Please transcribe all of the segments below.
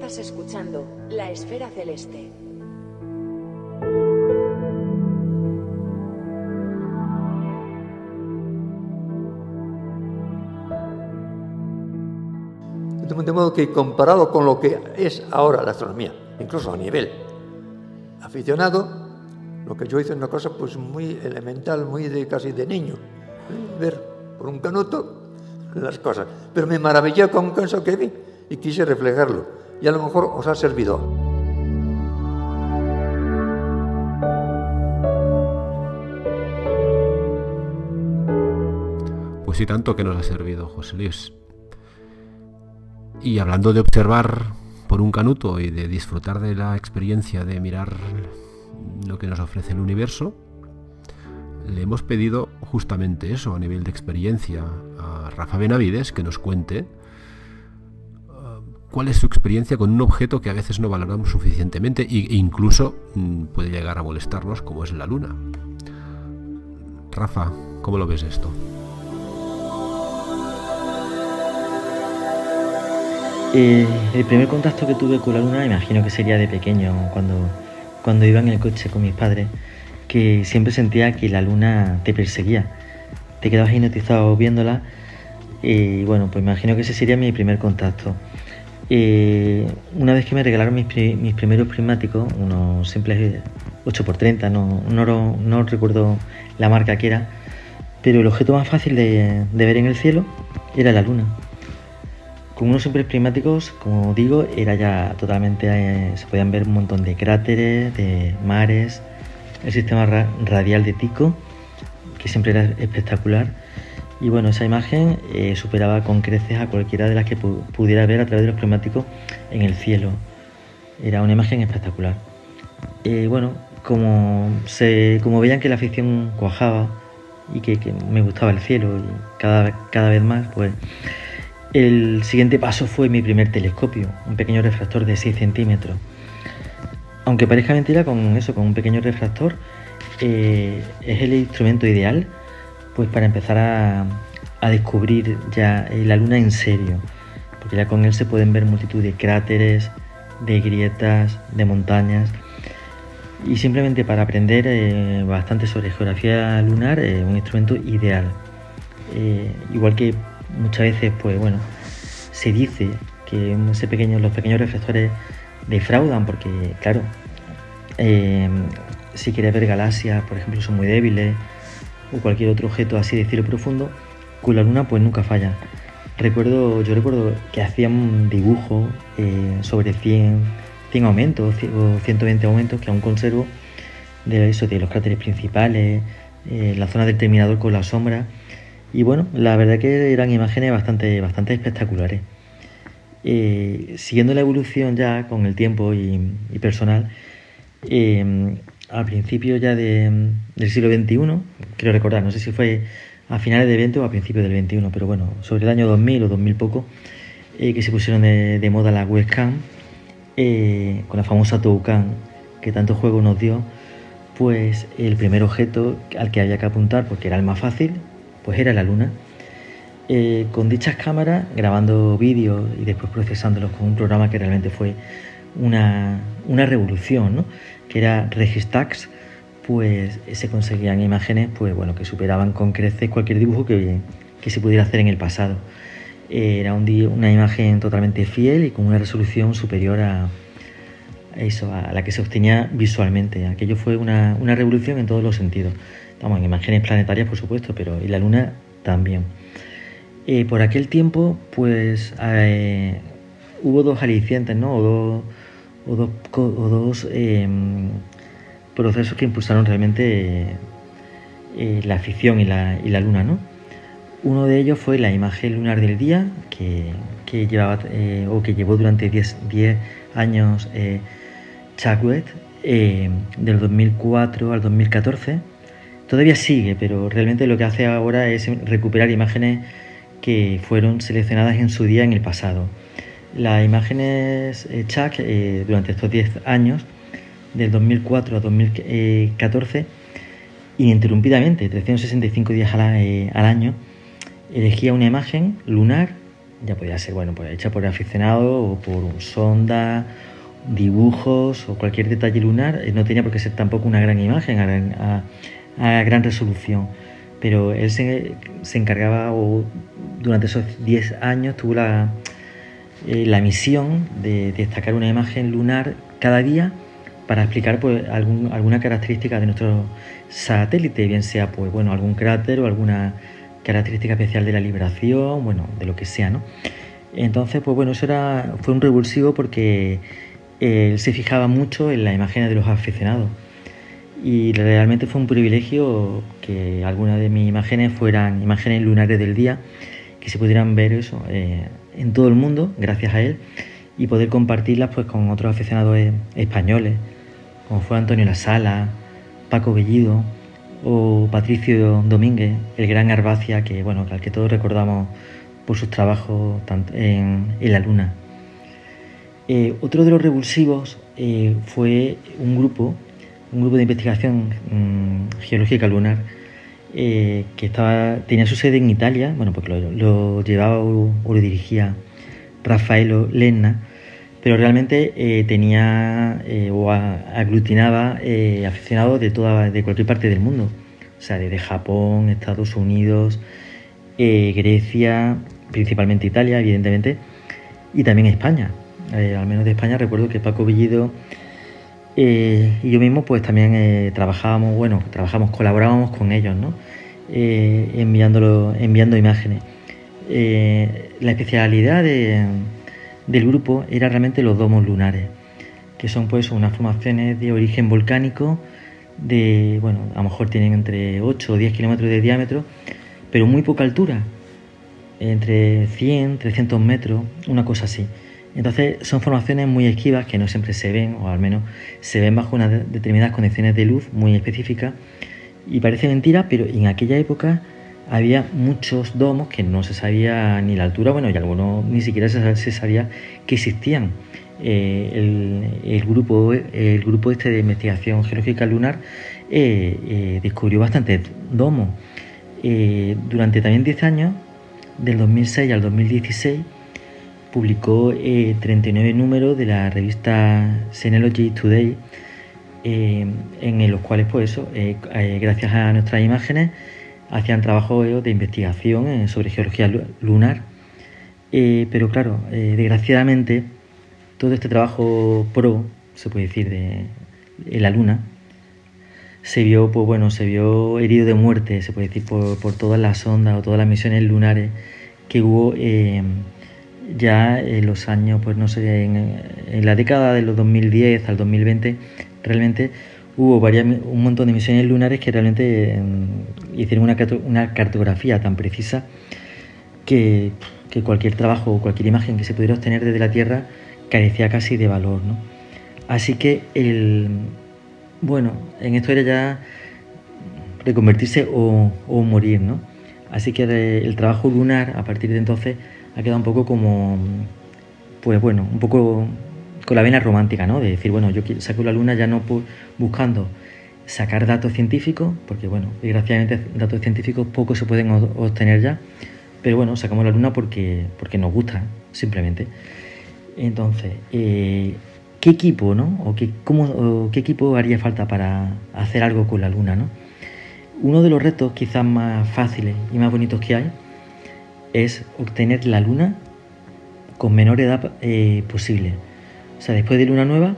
Estás escuchando La Esfera Celeste. De modo que comparado con lo que es ahora la astronomía, incluso a nivel aficionado, lo que yo hice es una cosa pues muy elemental, muy de casi de niño, ver por un canuto las cosas. Pero me maravillé con caso que vi y quise reflejarlo. Y a lo mejor os ha servido. Pues sí, tanto que nos ha servido, José Luis. Y hablando de observar por un canuto y de disfrutar de la experiencia de mirar lo que nos ofrece el universo, le hemos pedido justamente eso a nivel de experiencia a Rafa Benavides que nos cuente cuál es su experiencia con un objeto que a veces no valoramos suficientemente e incluso mm, puede llegar a molestarnos como es la luna. Rafa, ¿cómo lo ves esto? El primer contacto que tuve con la luna, imagino que sería de pequeño, cuando, cuando iba en el coche con mis padres, que siempre sentía que la luna te perseguía. Te quedabas hipnotizado viéndola y bueno, pues imagino que ese sería mi primer contacto. Eh, una vez que me regalaron mis, primeros prismáticos, unos simples 8x30, no, no, no, recuerdo la marca que era, pero el objeto más fácil de ver en el cielo era la luna. Con unos simples prismáticos, como digo, era ya totalmente. Eh, se podían ver un montón de cráteres, de mares, el sistema radial de Tico, que siempre era espectacular. Y bueno, esa imagen eh, superaba con creces a cualquiera de las que pudiera ver a través de los prismáticos en el cielo. Era una imagen espectacular. Y bueno, como, como veían que la afición cuajaba y que, me gustaba el cielo y cada, cada vez más, pues el siguiente paso fue mi primer telescopio, un pequeño refractor de 6 centímetros. Aunque parezca mentira, con eso, con un pequeño refractor, eh, es el instrumento ideal pues para empezar a, descubrir ya eh, la luna en serio, porque ya con él se pueden ver multitud de cráteres, de grietas, de montañas, y simplemente para aprender eh, bastante sobre geografía lunar, es un instrumento ideal. igual que muchas veces, pues bueno, se dice que ese pequeño, los pequeños reflectores defraudan porque, claro, si quieres ver galaxias, por ejemplo, son muy débiles o cualquier otro objeto así de cielo profundo, con la luna pues nunca falla. Recuerdo, yo recuerdo que hacían un dibujo eh, sobre 100, 100 aumentos o 120 aumentos que aún conservo de eso, de los cráteres principales, eh, la zona del terminador con la sombra y bueno, la verdad que eran imágenes bastante, bastante espectaculares. Eh, siguiendo la evolución ya con el tiempo y, personal, al principio ya del siglo XXI, quiero recordar, no sé si fue a finales del 20 o a principios del 21, pero bueno, sobre el año 2000 o 2000 poco, eh, que se pusieron de, moda la webcam, con la famosa Toucan, que tanto juego nos dio, pues el primer objeto al que había que apuntar, porque era el más fácil, pues era la luna. Eh, con dichas cámaras, grabando vídeos y después procesándolos con un programa que realmente fue una, revolución, ¿no? Que era Registax, pues se conseguían imágenes pues, bueno, que superaban con creces cualquier dibujo que, que se pudiera hacer en el pasado. Era un, una imagen totalmente fiel y con una resolución superior a, eso, a la que se obtenía visualmente. Aquello fue una, una revolución en todos los sentidos. Estamos en imágenes planetarias, por supuesto, pero y la Luna también. Eh, por aquel tiempo, pues eh, hubo dos alicientes, ¿no? Em, procesos que impulsaron realmente eh, la afición y la, Luna, ¿no? Uno de ellos fue la imagen lunar del día, que, llevaba, o que llevó durante 10 años Chadwick, del 2004 al 2014 Todavía sigue, pero realmente lo que hace ahora es recuperar imágenes que fueron seleccionadas en su día en el pasado. Las imágenes eh, Chuck eh, durante estos 10 años, del 2004 a 2014, ininterrumpidamente, 365 días al, eh, al año, elegía una imagen lunar ya podía ser, bueno, pues hecha por aficionado o por sonda, dibujos o cualquier detalle lunar. No tenía por qué ser tampoco una gran imagen a, gran resolución. Pero él se, encargaba, o durante esos 10 años tuvo la, eh, la misión de destacar una imagen lunar cada día para explicar pues, alguna característica de nuestro satélite, bien sea pues, bueno, algún cráter o alguna característica especial de la liberación, bueno, de lo que sea, ¿no? Entonces, pues bueno, eso era, fue un revulsivo porque él se fijaba mucho en las imágenes de los aficionados. Y realmente fue un privilegio que algunas de mis imágenes fueran imágenes lunares del día, que se pudieran ver eso eh, en todo el mundo, gracias a él, y poder compartirlas pues con otros aficionados españoles, como fue Antonio La Sala, Paco Bellido, o Patricio Domínguez, el gran Arbacia, que bueno, al que todos recordamos por sus trabajos en, la Luna. Eh, otro de los revulsivos eh, fue un grupo, un grupo de investigación mm, geológica lunar eh, que estaba, tenía su sede en Italia, bueno, porque lo, llevaba o, lo dirigía Rafaelo Lenna, pero realmente tenía o aglutinaba aficionados de, toda, de cualquier parte del mundo, o sea, desde Japón, Estados Unidos, Grecia, principalmente Italia, evidentemente, y también España. Eh, al menos de España recuerdo que Paco Villido eh, y yo mismo pues también eh, trabajábamos, bueno, trabajamos, colaborábamos con ellos, ¿no? enviándolo, enviando imágenes. la especialidad del grupo era realmente los domos lunares, que son pues unas formaciones de origen volcánico, de, bueno, a lo mejor tienen entre 8 o 10 kilómetros de diámetro, pero muy poca altura, entre 100, 300 metros, una cosa así. Entonces son formaciones muy esquivas que no siempre se ven, o al menos se ven bajo unas determinadas condiciones de luz muy específicas. Y parece mentira, pero en aquella época había muchos domos que no se sabía ni la altura, bueno, y algunos ni siquiera se, sabía que existían. Eh, el, grupo, el grupo este de investigación geológica lunar eh, eh, descubrió bastantes domos. durante también 10 años del 2006 al 2016 publicó 39 eh, números de la revista Synology Today, eh, en los cuales, pues eso, eh, gracias a nuestras imágenes, hacían trabajo de investigación sobre geología lunar. pero claro, desgraciadamente, todo este trabajo pro, se puede decir, de, la Luna, se vio, pues bueno, se vio herido de muerte, se puede decir, por, todas las ondas o todas las misiones lunares que hubo eh, ya en los años, pues no sé, en, la década de los 2010 al 2020, realmente hubo varias, un montón de misiones lunares que realmente mm, hicieron una, una, cartografía tan precisa que, que, cualquier trabajo o cualquier imagen que se pudiera obtener desde la Tierra carecía casi de valor, ¿no? Así que el, bueno, en esto era ya reconvertirse o, morir, ¿no? Así que el trabajo lunar a partir de entonces ha quedado un poco como, pues bueno, un poco con la vena romántica, ¿no? De decir, bueno, yo saco la luna ya no buscando sacar datos científicos, porque bueno, desgraciadamente datos científicos pocos se pueden obtener ya, pero bueno, sacamos la luna porque, porque nos gusta, simplemente. Entonces, eh, ¿qué equipo, no? O qué, cómo, ¿Qué equipo haría falta para hacer algo con la luna, no? Uno de los retos quizás más fáciles y más bonitos que hay es obtener la luna con menor edad eh, posible. O sea, después de luna nueva,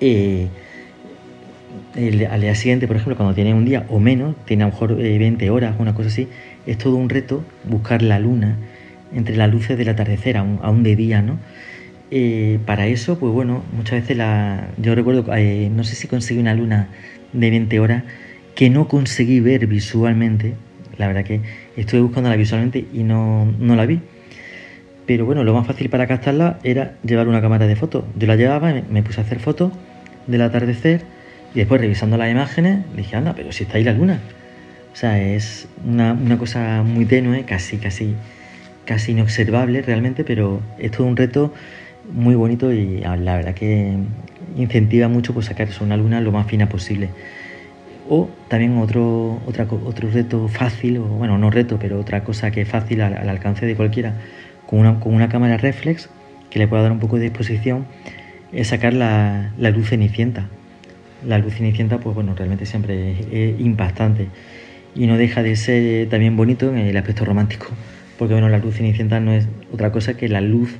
eh, al día siguiente, por ejemplo, cuando tiene un día o menos, tiene a lo mejor 20 eh, horas, una cosa así, es todo un reto buscar la luna entre las luces del atardecer, aún, aún de día, ¿no? para eso, pues bueno, muchas veces la, yo recuerdo, no sé si conseguí una luna de 20 horas que no conseguí ver visualmente, la verdad que estuve buscándola visualmente y no, la vi. Pero bueno, lo más fácil para captarla era llevar una cámara de fotos. Yo la llevaba, me puse a hacer fotos del atardecer y después revisando las imágenes dije, anda, pero si está ahí la luna. O sea, es una, cosa muy tenue, casi, casi, casi inobservable realmente, pero es todo un reto muy bonito y la verdad que incentiva mucho pues sacar una luna lo más fina posible. O también otro, otra, otro reto fácil, o bueno, no reto, pero otra cosa que es fácil al, alcance de cualquiera, con una, con una cámara reflex que le pueda dar un poco de exposición es sacar la, la luz cenicienta. La luz cenicienta, pues bueno, realmente siempre es, impactante y no deja de ser también bonito en el aspecto romántico, porque bueno, la luz cenicienta no es otra cosa que la luz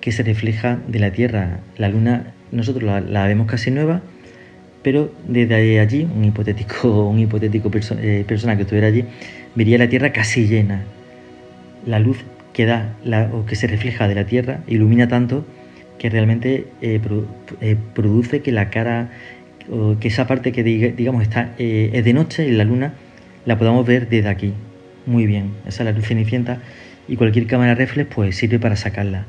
que se refleja de la Tierra. La luna nosotros la, vemos casi nueva, pero desde allí, un hipotético, un hipotético eh, persona que estuviera allí, vería la Tierra casi llena. La luz que da o que se refleja de la Tierra ilumina tanto que realmente eh, eh, produce que la cara, o que esa parte que digamos está es de noche y la luna la podamos ver desde aquí. Muy bien, esa es la luz cenicienta y cualquier cámara reflex pues sirve para sacarla.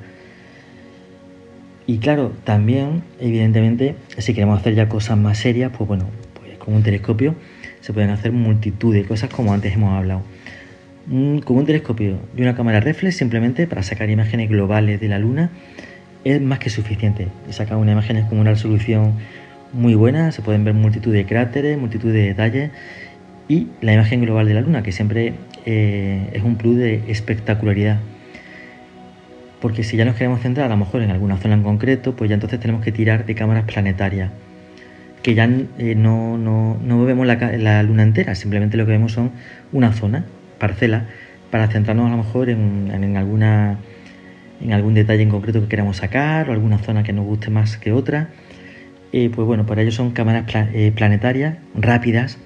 Y claro, también, evidentemente, si queremos hacer ya cosas más serias, pues bueno, pues con un telescopio se pueden hacer multitud de cosas como antes hemos hablado. Con un telescopio y una cámara reflex simplemente para sacar imágenes globales de la Luna es más que suficiente. He sacado unas imágenes con una resolución muy buena, se pueden ver multitud de cráteres, multitud de detalles y la imagen global de la Luna, que siempre eh, es un plus de espectacularidad. Porque si ya nos queremos centrar a lo mejor en alguna zona en concreto, pues ya entonces tenemos que tirar de cámaras planetarias, que ya eh, no, no, vemos la, la, luna entera, simplemente lo que vemos son una zona, parcela, para centrarnos a lo mejor en, en alguna en algún detalle en concreto que queramos sacar o alguna zona que nos guste más que otra. Eh, pues bueno, para ello son cámaras eh, planetarias, rápidas.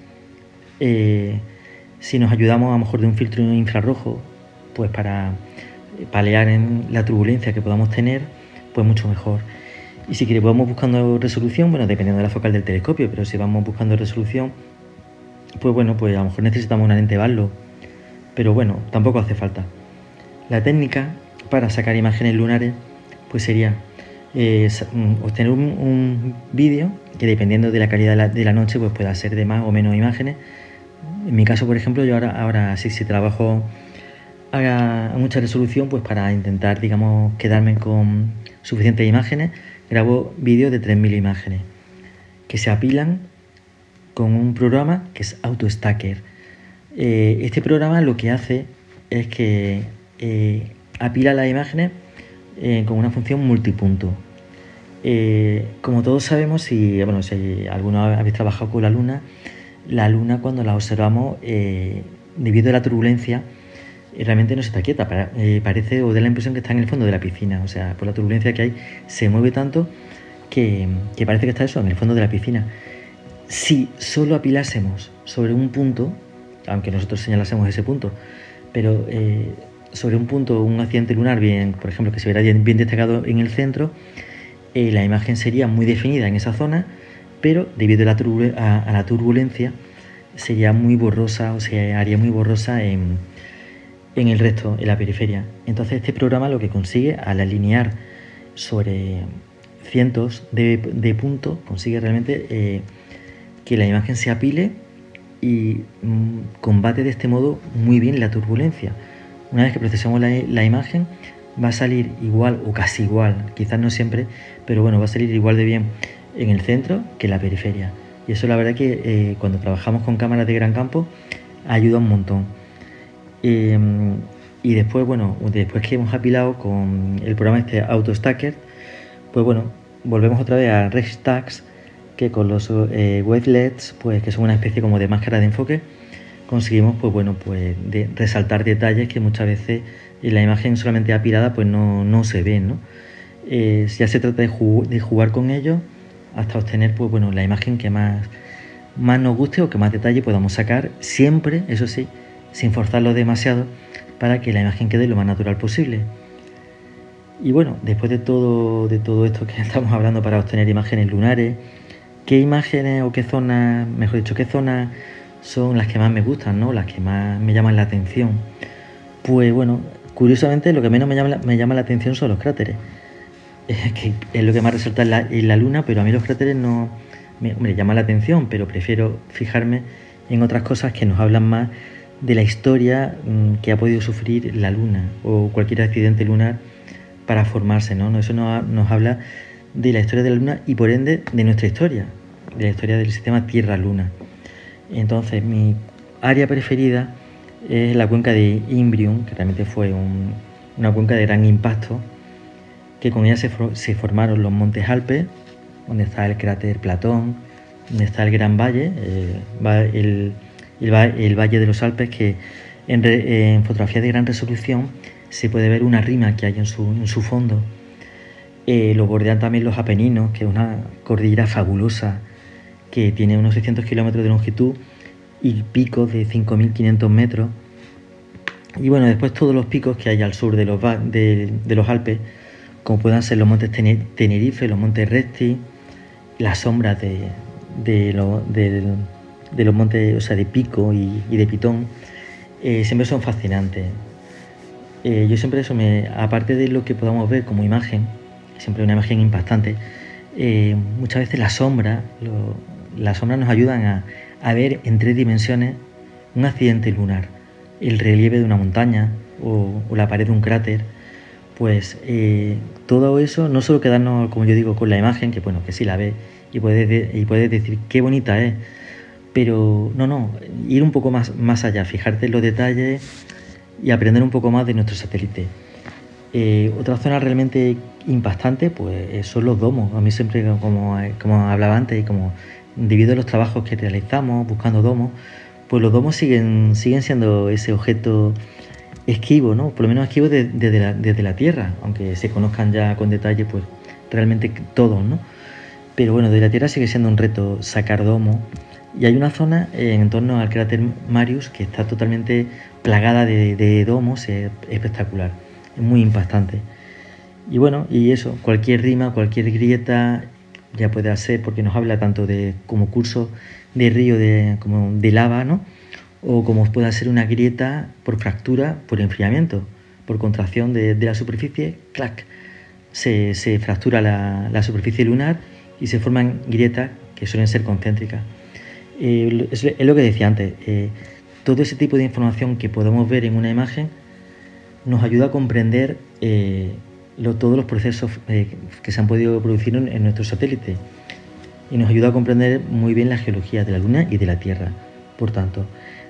Eh, si nos ayudamos a lo mejor de un filtro infrarrojo, pues para palear en la turbulencia que podamos tener, pues mucho mejor. Y si queremos vamos buscando resolución, bueno, dependiendo de la focal del telescopio, pero si vamos buscando resolución, pues bueno, pues a lo mejor necesitamos una lente Barlow, pero bueno, tampoco hace falta. La técnica para sacar imágenes lunares, pues sería eh, mm, obtener un, vídeo que dependiendo de la calidad de la, noche, pues pueda ser de más o menos imágenes. En mi caso, por ejemplo, yo ahora, ahora sí, si trabajo a, mucha resolución, pues para intentar, digamos, quedarme con suficientes imágenes, grabo vídeos de 3.000 imágenes que se apilan con un programa que es AutoStacker. Eh, este programa lo que hace es que eh, apila las imágenes eh, con una función multipunto. Eh, como todos sabemos, si, bueno, si alguno habéis trabajado con la luna, la luna cuando la observamos, debido a la turbulencia, realmente no se está quieta, parece o da la impresión que está en el fondo de la piscina, o sea, por la turbulencia que hay, se mueve tanto que, que parece que está eso, en el fondo de la piscina. Si solo apilásemos sobre un punto, aunque nosotros señalásemos ese punto, pero sobre un punto, un accidente lunar, bien, por ejemplo, que se verá bien, destacado en el centro, eh, la imagen sería muy definida en esa zona, pero debido a la, a, la turbulencia sería muy borrosa o se haría muy borrosa en, en, el resto, en la periferia. Entonces este programa lo que consigue al alinear sobre cientos de, puntos, consigue realmente eh, que la imagen se apile y mm, combate de este modo muy bien la turbulencia. Una vez que procesamos la, imagen, va a salir igual o casi igual, quizás no siempre, pero bueno, va a salir igual de bien en el centro que en la periferia. Y eso la verdad que eh, cuando trabajamos con cámaras de gran campo ayuda un montón. Em, y después, bueno, después que hemos apilado con el programa este AutoStacker, pues bueno, volvemos otra vez a Rextags, que con los eh, wavelets, pues que son una especie como de máscara de enfoque, conseguimos pues bueno pues resaltar detalles que muchas veces en la imagen solamente apilada pues no, no se ven ¿no? Eh, ya se trata de, de, jugar con ellos hasta obtener pues bueno la imagen que más más nos guste o que más detalle podamos sacar siempre eso sí sin forzarlo demasiado para que la imagen quede lo más natural posible y bueno después de todo de todo esto que estamos hablando para obtener imágenes lunares qué imágenes o qué zonas mejor dicho qué zonas son las que más me gustan, ¿no? Las que más me llaman la atención. Pues bueno, curiosamente lo que menos me llama, me llama la atención son los cráteres. es lo que más resalta en la, luna, pero a mí los cráteres no me, me llaman la atención, pero prefiero fijarme en otras cosas que nos hablan más de la historia mm, que ha podido sufrir la luna o cualquier accidente lunar para formarse, ¿no? Eso nos, habla de la historia de la luna y por ende de nuestra historia, de la historia del sistema Tierra-Luna. Entonces, mi área preferida es la cuenca de Imbrium, que realmente fue un, una cuenca de gran impacto, que con ella se, formaron los montes Alpes, donde está el cráter Platón, donde está el Gran Valle, eh, el, Valle de los Alpes, que en, fotografía de gran resolución se puede ver una rima que hay en su, fondo. Eh, lo bordean también los Apeninos, que es una cordillera fabulosa que tiene unos 600 kilómetros de longitud y picos de 5.500 metros. Y bueno, después todos los picos que hay al sur de los, de, los Alpes, como puedan ser los montes Tenerife, los montes Resti, las sombras de, de, los montes, o sea, de Pico y, de Pitón, eh, siempre son fascinantes. Eh, yo siempre eso, me, aparte de lo que podamos ver como imagen, siempre una imagen impactante, eh, muchas veces la sombra, las sombras nos ayudan a, ver en tres dimensiones un accidente lunar, el relieve de una montaña o, la pared de un cráter, pues todo eso no solo quedarnos, como yo digo, con la imagen, que bueno, que sí la ve y puedes, y puedes decir qué bonita es, pero no, no, ir un poco más, más allá, fijarte en los detalles y aprender un poco más de nuestro satélite. Eh, otra zona realmente impactante pues son los domos. A mí siempre, como, como hablaba antes, y como debido los trabajos que realizamos buscando domos, pues los domos siguen, siguen siendo ese objeto esquivo, ¿no? Por lo menos esquivo desde, la, desde la Tierra, aunque se conozcan ya con detalle, pues realmente todos, ¿no? Pero bueno, desde la Tierra sigue siendo un reto sacar domos. Y hay una zona en torno al cráter Marius que está totalmente plagada de, domos, es espectacular, es muy impactante. Y bueno, y eso, cualquier rima, cualquier grieta, ya puede hacer, porque nos habla tanto de como curso de río de, como de lava, ¿no? O como puede ser una grieta por fractura, por enfriamiento, por contracción de, la superficie, clac, se, fractura la, superficie lunar y se forman grietas que suelen ser concéntricas. Es, lo que decía antes, eh, todo ese tipo de información que podemos ver en una imagen nos ayuda a comprender eh, todos los procesos eh, que se han podido producir en, nuestro satélite. Y nos ayuda a comprender muy bien la geología de la Luna y de la Tierra, por tanto.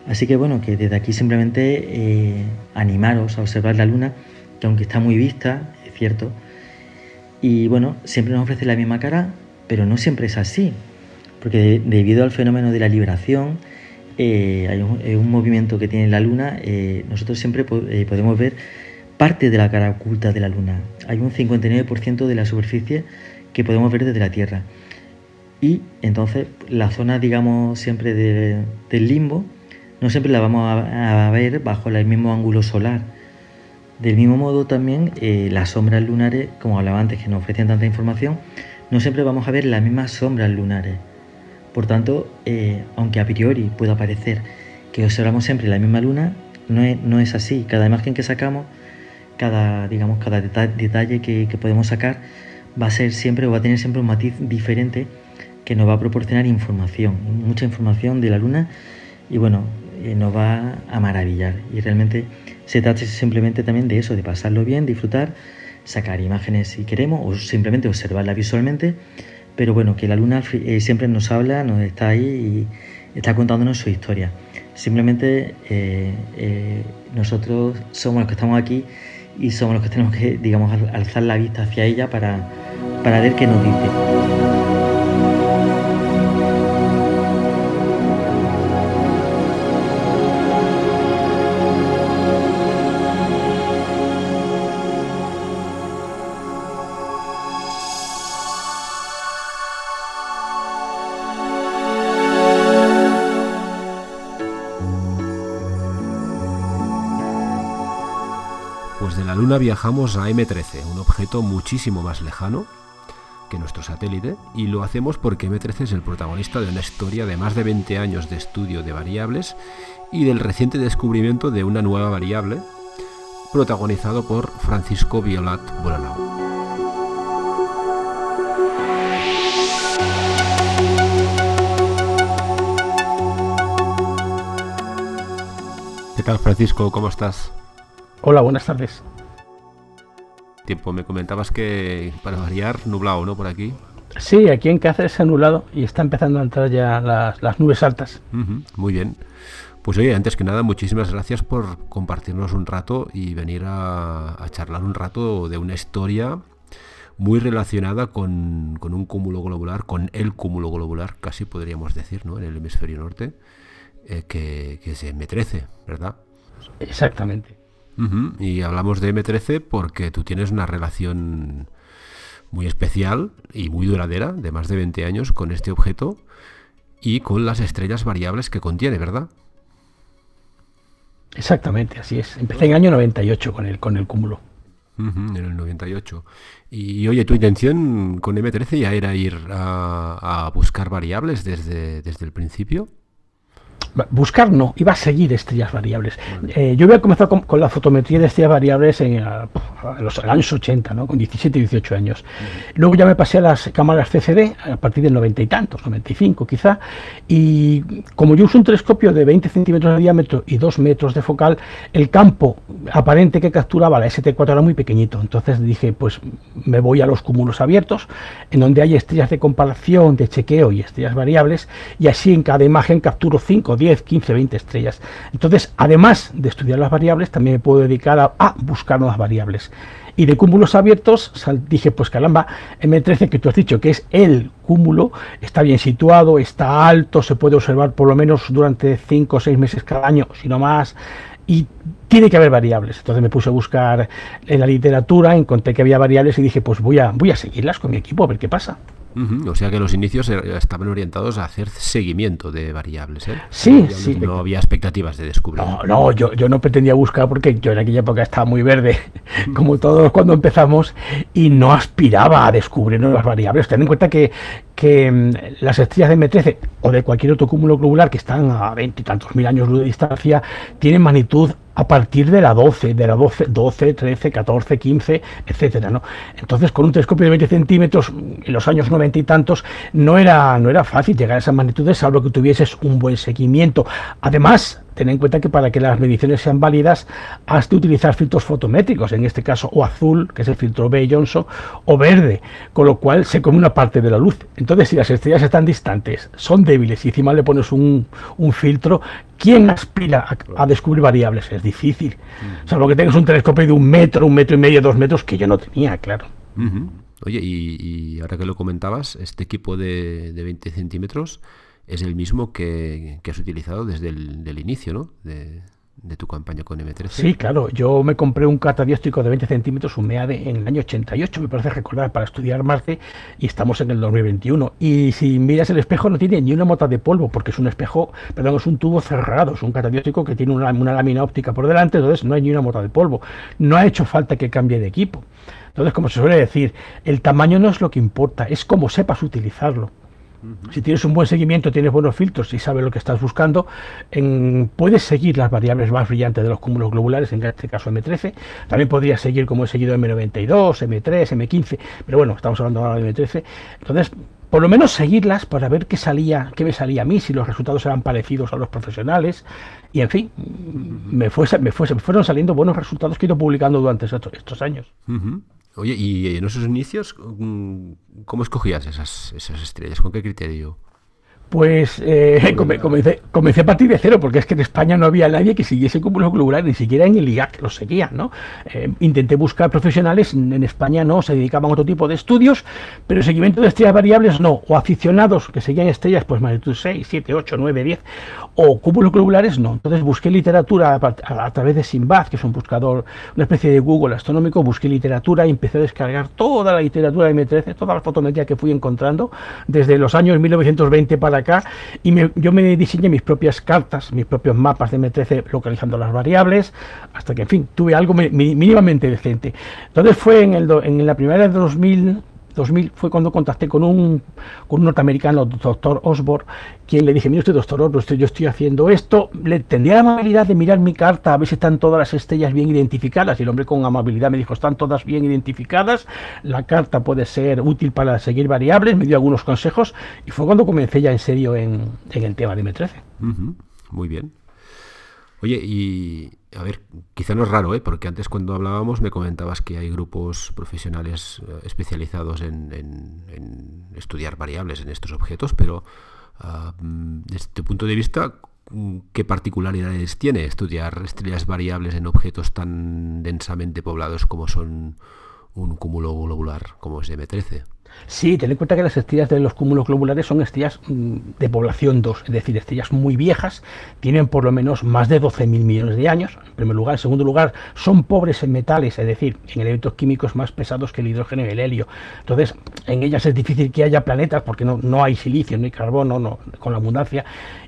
Así que bueno, que desde aquí simplemente animaros a observar la Luna, que aunque está muy vista, es cierto, y bueno, siempre nos ofrece la misma cara, pero no siempre es así, porque debido al fenómeno de la liberación, eh, hay un, movimiento que tiene la Luna, nosotros siempre podemos ver parte de la cara oculta de la Luna. Hay un 59% de la superficie que podemos ver desde la Tierra. Y entonces la zona, digamos, siempre del limbo, no siempre la vamos a, ver bajo el mismo ángulo solar. Del mismo modo también eh, las sombras lunares, como hablaba antes, que nos ofrecen tanta información, no siempre vamos a ver las mismas sombras lunares. Por tanto, eh, aunque a priori pueda parecer que observamos siempre la misma luna, no es, así. Cada imagen que sacamos cada, digamos, cada detalle que, podemos sacar va a ser siempre o va a tener siempre un matiz diferente que nos va a proporcionar información, mucha información de la luna y bueno, eh, nos va a maravillar. Y realmente se trata simplemente también de eso, de pasarlo bien, disfrutar, sacar imágenes si queremos o simplemente observarla visualmente, pero bueno, que la luna eh, siempre nos habla, nos está ahí y está contándonos su historia. Simplemente eh, nosotros somos los que estamos aquí y somos los que tenemos que, digamos, alzar la vista hacia ella para, para ver qué nos dice. Viajamos a M13, un objeto muchísimo más lejano que nuestro satélite, y lo hacemos porque M13 es el protagonista de una historia de más de 20 años de estudio de variables y del reciente descubrimiento de una nueva variable, protagonizado por Francisco Violat Boranau. ¿Qué tal Francisco? ¿Cómo estás? Hola, buenas tardes tiempo. Me comentabas que para variar nublado, ¿no? Por aquí. Sí, aquí en Cáceres ha nublado y está empezando a entrar ya las, nubes altas. muy bien. Pues oye, antes que nada, muchísimas gracias por compartirnos un rato y venir a, charlar un rato de una historia muy relacionada con, un cúmulo globular, con el cúmulo globular, casi podríamos decir, ¿no? En el hemisferio norte, eh, que, que, es M13, ¿verdad? Exactamente. Y hablamos de M13 porque tú tienes una relación muy especial y muy duradera, de más de 20 años, con este objeto y con las estrellas variables que contiene, ¿verdad? Exactamente, así es. Empecé en el año 98 con el, con el cúmulo. en el 98. Y, oye, tu intención con M13 ya era ir a, a buscar variables desde, desde el principio buscar no, iba a seguir estrellas variables. Eh, yo había comenzado con, la fotometría de estrellas variables en, los años 80, ¿no? con 17 y 18 años. Luego ya me pasé a las cámaras CCD a partir del 90 y tantos, 95 quizá, y como yo uso un telescopio de 20 centímetros de diámetro y 2 metros de focal, el campo aparente que capturaba la ST4 era muy pequeñito, entonces dije, pues me voy a los cúmulos abiertos, en donde hay estrellas de comparación, de chequeo y estrellas variables, y así en cada imagen capturo 5, 10, 15, 20 estrellas. Entonces, además de estudiar las variables, también me puedo dedicar a, buscar nuevas variables. Y de cúmulos abiertos dije, pues caramba, M13 que tú has dicho que es el cúmulo, está bien situado, está alto, se puede observar por lo menos durante 5 o 6 meses cada año, si no más, y tiene que haber variables. Entonces me puse a buscar en la literatura, encontré que había variables y dije, pues voy a, voy a seguirlas con mi equipo a ver qué pasa. O sea que los inicios er, estaban orientados a hacer seguimiento de variables. ¿eh? Sí, sí. No había expectativas de descubrir. No, no yo, yo no pretendía buscar porque yo en aquella época estaba muy verde, como todos cuando empezamos, y no aspiraba a descubrir nuevas variables. Ten en cuenta que, que mm, las estrellas de M13 o de cualquier otro cúmulo globular que están a veintitantos mil años luz de distancia tienen magnitud a partir de la 12, de la 12, 12 13, 14, 15, etcétera, ¿no? Entonces, con un telescopio de 20 centímetros en los años 90 y tantos, no era, no era fácil llegar a esas magnitudes, salvo que tuvieses un buen seguimiento. Además, ten en cuenta que para que las mediciones sean válidas has de utilizar filtros fotométricos, en este caso o azul, que es el filtro B Johnson, o verde, con lo cual se come una parte de la luz. Entonces, si las estrellas están distantes, son débiles y encima le pones un, filtro, ¿quién aspira a, descubrir variables? Es difícil. Mm. Salvo que tengas un telescopio de un metro, un metro y medio, dos metros, que yo no tenía, claro. Oye, y, ahora que lo comentabas, este equipo de, de 20 centímetros, es el mismo que, has utilizado desde el inicio, ¿no? De, tu campaña con M13. Sí, claro. Yo me compré un catadióstico de 20 centímetros, un MEAD en el año 88, me parece recordar, para estudiar Marte, y estamos en el 2021. Y si miras el espejo, no tiene ni una mota de polvo, porque es un espejo, perdón, es un tubo cerrado, es un catadióstico que tiene una, una lámina óptica por delante, entonces no hay ni una mota de polvo. No ha hecho falta que cambie de equipo. Entonces, como se suele decir, el tamaño no es lo que importa, es cómo sepas utilizarlo. Si tienes un buen seguimiento, tienes buenos filtros y sabes lo que estás buscando, puedes seguir las variables más brillantes de los cúmulos globulares, en este caso M13. También podrías seguir como he seguido M92, M3, M15, pero bueno, estamos hablando ahora de M13. Entonces, por lo menos seguirlas para ver qué salía, qué me salía a mí, si los resultados eran parecidos a los profesionales. Y en fin, me, fue, me, fueron saliendo buenos resultados que he ido publicando durante estos, años. Oye, y en esos inicios, mm, ¿cómo escogías esas, esas estrellas? ¿Con qué criterio? Pues eh, comencé, a partir de cero, porque es que en España no había nadie que siguiese cúmulos globulares, ni siquiera en el IAC lo seguían, ¿no? Eh, intenté buscar profesionales, en España no, se dedicaban a otro tipo de estudios, pero seguimiento de estrellas variables no, o aficionados que seguían estrellas, pues magnitud 6, 7, 8, 9, 10, o cúmulos globulares no. Entonces busqué literatura a, través de Simbad, que es un buscador, una especie de Google astronómico, busqué literatura y empecé a descargar toda la literatura de M13, toda la fotometría que fui encontrando, desde los años 1920 para acá y yo me diseñé mis propias cartas, mis propios mapas de M13 localizando las variables, hasta que, en fin, tuve algo mínimamente decente. Entonces fue en, el en la primera de 2000, 2000 fue cuando contacté con un, con un norteamericano, doctor Osborne, quien le dije, mire usted, doctor Osborne, yo estoy haciendo esto, le tendría la amabilidad de mirar mi carta a ver si están todas las estrellas bien identificadas. Y el hombre con amabilidad me dijo, están todas bien identificadas, la carta puede ser útil para seguir variables, me dio algunos consejos y fue cuando comencé ya en serio en, el tema de M13. Muy bien. Oye, y a ver, quizá no es raro, ¿eh? porque antes cuando hablábamos me comentabas que hay grupos profesionales eh, especializados en, estudiar variables en estos objetos, pero ah, mm, desde tu punto de vista, qué particularidades tiene estudiar estrellas variables en objetos tan densamente poblados como son un cúmulo globular como es M13. Sí, ten en cuenta que las estrellas de los cúmulos globulares son estrellas mm, de población 2, es decir, estrellas muy viejas, tienen por lo menos más de 12.000 millones de años, en primer lugar. En segundo lugar, son pobres en metales, es decir, en elementos químicos más pesados que el hidrógeno y el helio. Entonces, en ellas es difícil que haya planetas porque no, no hay silicio, no hay carbono, no, con la abundancia.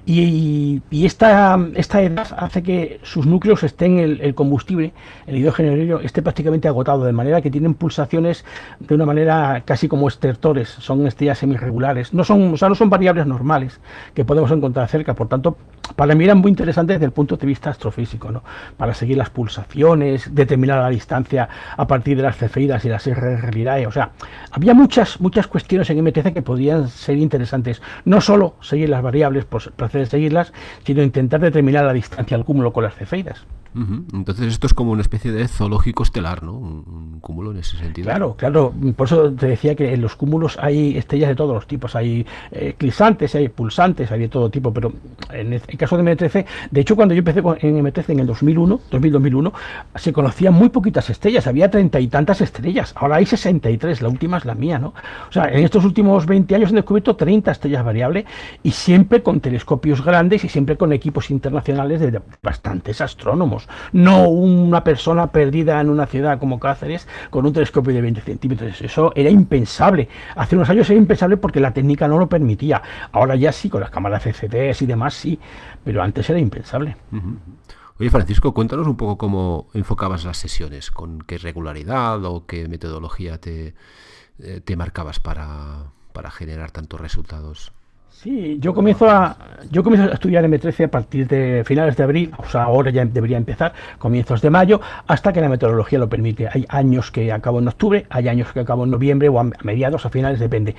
Y, esta, esta, edad hace que sus núcleos estén, el, el combustible, el hidrógeno y el helio, esté prácticamente agotado, de manera que tienen pulsaciones de una manera casi como estertores, son estrellas semirregulares, no son, o sea, no son variables normales que podemos encontrar cerca, por tanto, para mí eran muy interesantes desde el punto de vista astrofísico, ¿no? para seguir las pulsaciones, determinar la distancia a partir de las cefeidas y las RRLIDAE, o sea, había muchas, muchas cuestiones en MTC que podían ser interesantes, no solo seguir las variables por placer de seguirlas, sino intentar determinar la distancia al cúmulo con las cefeidas. Entonces esto es como una especie de zoológico estelar, ¿no? Un, cúmulo en ese sentido. Claro, claro. Por eso te decía que en los cúmulos hay estrellas de todos los tipos. Hay eh, clisantes, hay pulsantes, hay de todo tipo. Pero en el caso de M13, de hecho cuando yo empecé en M13 en el 2001, 2001, se conocían muy poquitas estrellas. Había treinta y tantas estrellas. Ahora hay 63. La última es la mía, ¿no? O sea, en estos últimos 20 años han descubierto 30 estrellas variables y siempre con telescopios grandes y siempre con equipos internacionales de bastantes astrónomos no una persona perdida en una ciudad como Cáceres con un telescopio de 20 centímetros. Eso era impensable. Hace unos años era impensable porque la técnica no lo permitía. Ahora ya sí, con las cámaras CCD y demás sí, pero antes era impensable. Oye, Francisco, cuéntanos un poco cómo enfocabas las sesiones, con qué regularidad o qué metodología te, eh, te marcabas para, para generar tantos resultados. Sí, yo comienzo a yo comienzo a estudiar M13 a partir de finales de abril, o sea, ahora ya debería empezar, comienzos de mayo, hasta que la meteorología lo permite. Hay años que acabo en octubre, hay años que acabo en noviembre o a mediados, a finales, depende.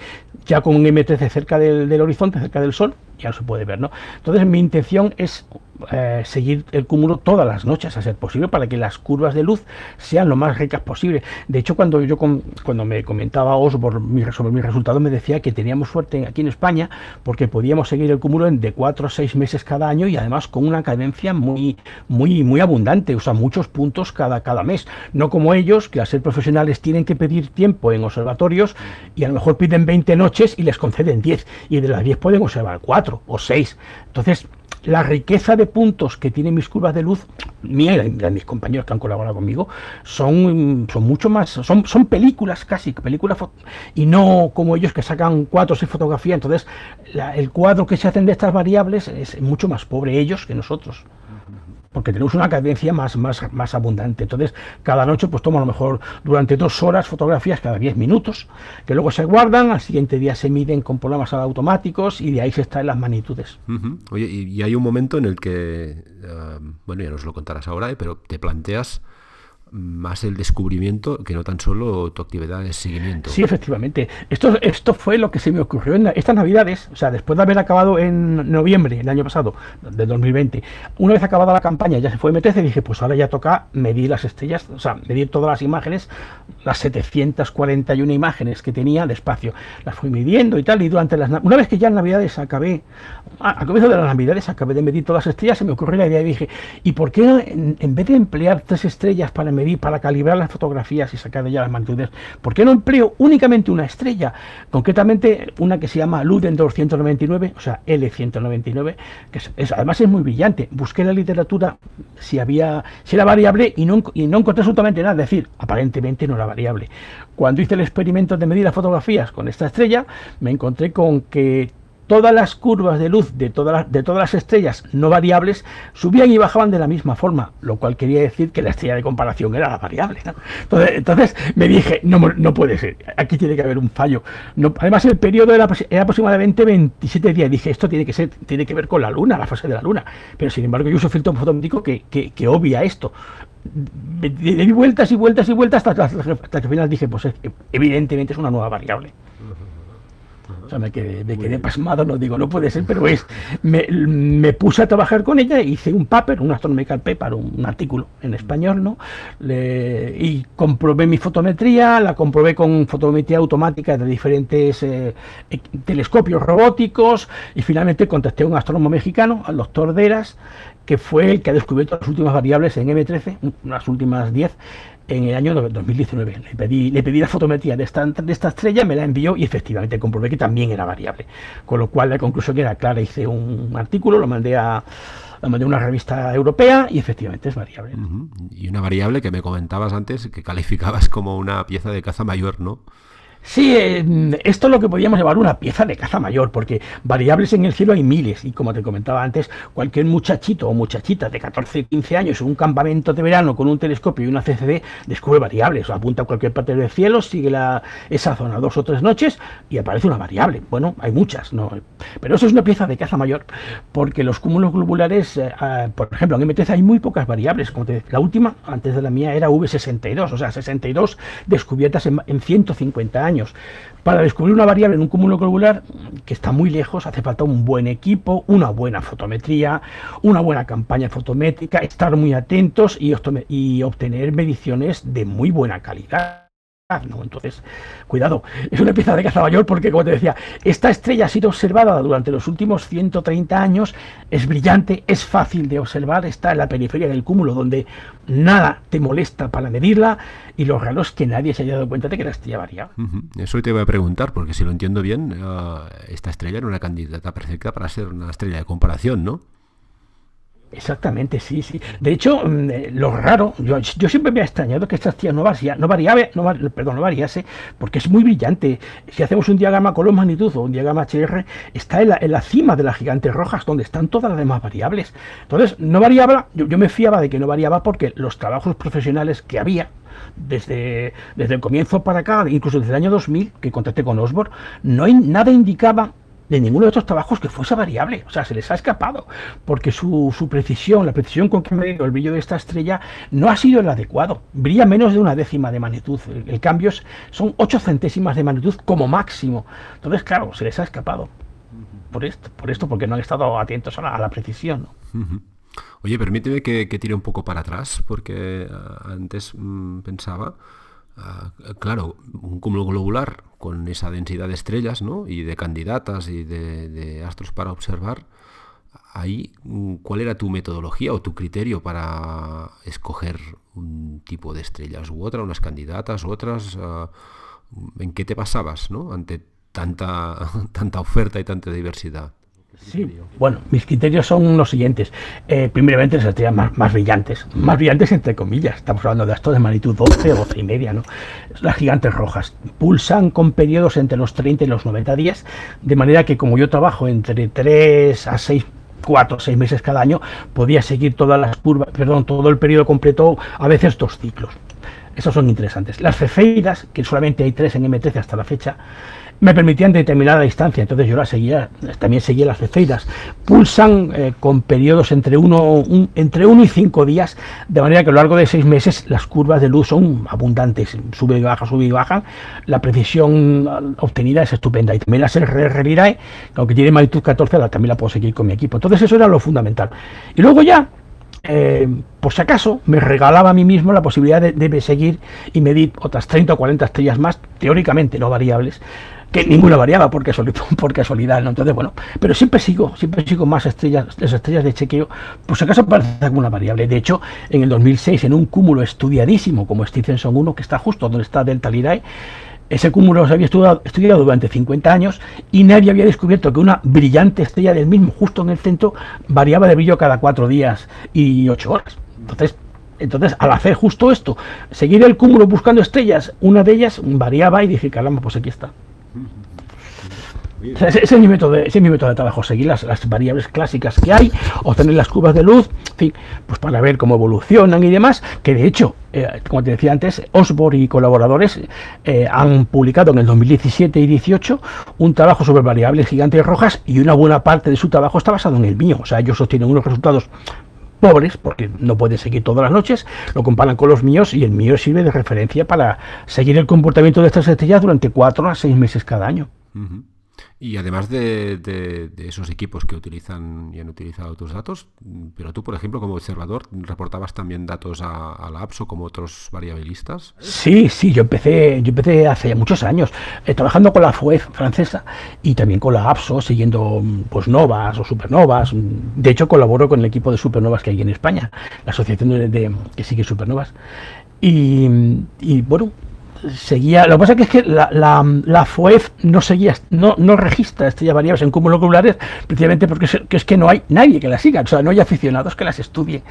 Ya con un M13 cerca del, del horizonte, cerca del sol, ya se puede ver, ¿no? Entonces mi intención es eh, seguir el cúmulo todas las noches a ser posible para que las curvas de luz sean lo más ricas posible. De hecho, cuando yo cuando me comentaba Osborne sobre mis resultados, me decía que teníamos suerte aquí en España porque podíamos seguir el cúmulo en de 4 a 6 meses cada año y además con una cadencia muy, muy, muy abundante, o sea, muchos puntos cada, cada mes. No como ellos, que al ser profesionales tienen que pedir tiempo en observatorios y a lo mejor piden 20 noches y les conceden 10 y de las 10 pueden observar 4 o 6. Entonces, la riqueza de puntos que tienen mis curvas de luz, mía y de mis compañeros que han colaborado conmigo, son, son mucho más, son, son películas casi, películas y no como ellos que sacan cuatro o seis fotografías. Entonces, el cuadro que se hacen de estas variables es mucho más pobre ellos que nosotros porque tenemos una cadencia más, más, más abundante. Entonces, cada noche pues tomo a lo mejor durante dos horas fotografías cada diez minutos, que luego se guardan, al siguiente día se miden con programas automáticos y de ahí se extraen las magnitudes. Oye, y, hay un momento en el que, eh, bueno, ya nos lo contarás ahora, eh, pero te planteas más el descubrimiento que no tan solo tu actividad de seguimiento. Sí, efectivamente. Esto, esto fue lo que se me ocurrió en estas navidades, o sea, después de haber acabado en noviembre, el año pasado, del 2020, una vez acabada la campaña, ya se fue MTC dije, pues ahora ya toca medir las estrellas, o sea, medir todas las imágenes, las 741 imágenes que tenía de espacio. Las fui midiendo y tal, y durante las... Una vez que ya en navidades acabé, a, comienzo de las navidades acabé de medir todas las estrellas, se me ocurrió la idea y dije, ¿y por qué en, en vez de emplear tres estrellas para medir para calibrar las fotografías y sacar de ellas las magnitudes. ¿Por qué no empleo únicamente una estrella? Concretamente una que se llama Ludendorff 199, o sea, L199, que además es muy brillante. Busqué la literatura si había si era variable y no, y no encontré absolutamente nada, es decir, aparentemente no era variable. Cuando hice el experimento de medir las fotografías con esta estrella, me encontré con que todas las curvas de luz de todas las, de todas las estrellas no variables subían y bajaban de la misma forma, lo cual quería decir que la estrella de comparación era la variable. Entonces, me dije, no, no puede ser, aquí tiene que haber un fallo. No, además, el periodo era, aproximadamente 27 días. Dije, esto tiene que ser, tiene que ver con la luna, la fase de la luna. Pero sin embargo, yo uso filtro fotométrico que, que, obvia esto. di vueltas y vueltas y vueltas hasta, hasta que al final dije, pues evidentemente es una nueva variable sea, me quedé, me quedé pasmado, no digo, no puede ser, pero es. Me, puse a trabajar con ella, hice un paper, un astronomical paper, un, artículo en español, ¿no? y comprobé mi fotometría, la comprobé con fotometría automática de diferentes eh, e, telescopios robóticos, y finalmente contacté a un astrónomo mexicano, al doctor Deras, que fue el que ha descubierto las últimas variables en M13, las últimas 10, en el año 2019. Le pedí, le pedí la fotometría de esta, de esta estrella, me la envió y efectivamente comprobé que también era variable. Con lo cual la conclusión era clara, hice un artículo, lo mandé a, mandé a una revista europea y efectivamente es variable. Y una variable que me comentabas antes, que calificabas como una pieza de caza mayor, ¿no? Sí, eh, esto es lo que podríamos llevar una pieza de caza mayor, porque variables en el cielo hay miles, y como te comentaba antes, cualquier muchachito o muchachita de 14, 15 años en un campamento de verano con un telescopio y una CCD descubre variables, o apunta a cualquier parte del cielo, sigue la, esa zona dos o tres noches y aparece una variable. Bueno, hay muchas, ¿no? Pero eso es una pieza de caza mayor, porque los cúmulos globulares, eh, ah, por ejemplo, en MTC hay muy pocas variables, como te, la última, antes de la mía, era V62, o sea, 62 descubiertas en, en 150 años para descubrir una variable en un cúmulo globular que está muy lejos, hace falta un buen equipo, una buena fotometría, una buena campaña fotométrica, estar muy atentos y, obtener mediciones de muy buena calidad. Entonces, cuidado, es una pieza de caza mayor porque, como te decía, esta estrella ha sido observada durante los últimos 130 años, es brillante, es fácil de observar, está en la periferia del cúmulo donde nada te molesta para medirla. Y lo raro es que nadie se haya dado cuenta de que la estrella varía. Eso te voy a preguntar, porque si lo entiendo bien, eh, esta estrella era una candidata perfecta para ser una estrella de comparación, ¿no? Exactamente, sí, sí. De hecho, mm, eh, lo raro, yo, yo, siempre me he extrañado que esta estrella no, varía, no, variable, no, perdón, no variase, porque es muy brillante. Si hacemos un diagrama con los magnitud o un diagrama HR, está en la, en la, cima de las gigantes rojas, donde están todas las demás variables. Entonces, no variaba, yo, yo me fiaba de que no variaba porque los trabajos profesionales que había, desde, desde el comienzo para acá, incluso desde el año 2000, que contacté con Osborne, no hay, nada indicaba de ninguno de estos trabajos que fuese variable. O sea, se les ha escapado, porque su, precisión, la precisión con que me el brillo de esta estrella, no ha sido el adecuado. Brilla menos de una décima de magnitud. El, cambio es, son ocho centésimas de magnitud como máximo. Entonces, claro, se les ha escapado. Por esto, por esto porque no han estado atentos a la, precisión. Oye, permíteme que, tire un poco para atrás, porque ah, antes mm, pensaba Ah, claro, un cúmulo globular con esa densidad de estrellas ¿no? y de candidatas y de, astros para observar, ahí, mm, ¿cuál era tu metodología o tu criterio para escoger un tipo de estrellas u otra, unas candidatas, otras? Ah, ¿En qué te pasabas ¿no? ante tanta, tanta oferta y tanta diversidad? Sí, bueno, mis criterios son los siguientes. Eh, primeramente, las estrellas más, brillantes, más brillantes entre comillas. Estamos hablando de astros de magnitud 12 o 12 y media, ¿no? Las gigantes rojas pulsan con periodos entre los 30 y los 90 días, de manera que como yo trabajo entre 3 a 6 4 o 6 meses cada año, podía seguir todas las curvas, perdón, todo el periodo completo, a veces dos ciclos. Esos son interesantes. Las cefeidas, que solamente hay tres en M13 hasta la fecha, me permitían determinada distancia, entonces yo la seguía, también seguía las cefeidas. Pulsan eh, con periodos entre uno, entre uno y cinco días, de manera que a lo largo de seis meses las curvas de luz son abundantes, sube y baja, sube y baja. La precisión obtenida es estupenda. Y también las RR Virae, aunque tiene magnitud 14, también la puedo seguir con mi equipo. Entonces eso era lo fundamental. Y luego ya eh, por si acaso, me regalaba a mí mismo la posibilidad de, de, seguir y medir otras 30 o 40 estrellas más, teóricamente no variables, que ninguna variaba por casualidad, por casualidad, ¿no? Entonces, bueno, pero siempre sigo, siempre sigo más estrellas, las estrellas de chequeo, si acaso parece alguna variable. De hecho, en el 2006, en un cúmulo estudiadísimo como Stephenson 1, que está justo donde está Delta Lirae, ese cúmulo se había estudiado, estudiado, durante 50 años y nadie había descubierto que una brillante estrella del mismo, justo en el centro, variaba de brillo cada cuatro días y ocho horas. Entonces, entonces, al hacer justo esto, seguir el cúmulo buscando estrellas, una de ellas variaba y dije, caramba, pues aquí está. Ese, es mi método de, mi método de trabajo, seguir las, variables clásicas que hay, obtener las curvas de luz, en fin, pues para ver cómo evolucionan y demás, que de hecho, eh, como te decía antes, Osborne y colaboradores eh, han publicado en el 2017 y 18 un trabajo sobre variables gigantes rojas y una buena parte de su trabajo está basado en el mío, o sea, ellos obtienen unos resultados pobres, porque no pueden seguir todas las noches, lo comparan con los míos y el mío sirve de referencia para seguir el comportamiento de estas estrellas durante cuatro a seis meses cada año. Y además de, esos equipos que utilizan y han utilizado tus datos, pero tú, por ejemplo, como observador, ¿reportabas también datos a, la APSO como otros variabilistas? Sí, sí, yo empecé, yo empecé hace muchos años eh, trabajando con la FUEF francesa y también con la APSO, siguiendo pues novas o supernovas. De hecho, colaboro con el equipo de supernovas que hay en España, la asociación de, que sigue supernovas. Y, y bueno, seguía. Lo que pasa es que la, la, la FOEF no seguía, no, no registra estrellas variables en cúmulos globulares, precisamente porque es que, es que no hay nadie que las siga, o sea, no hay aficionados que las estudien.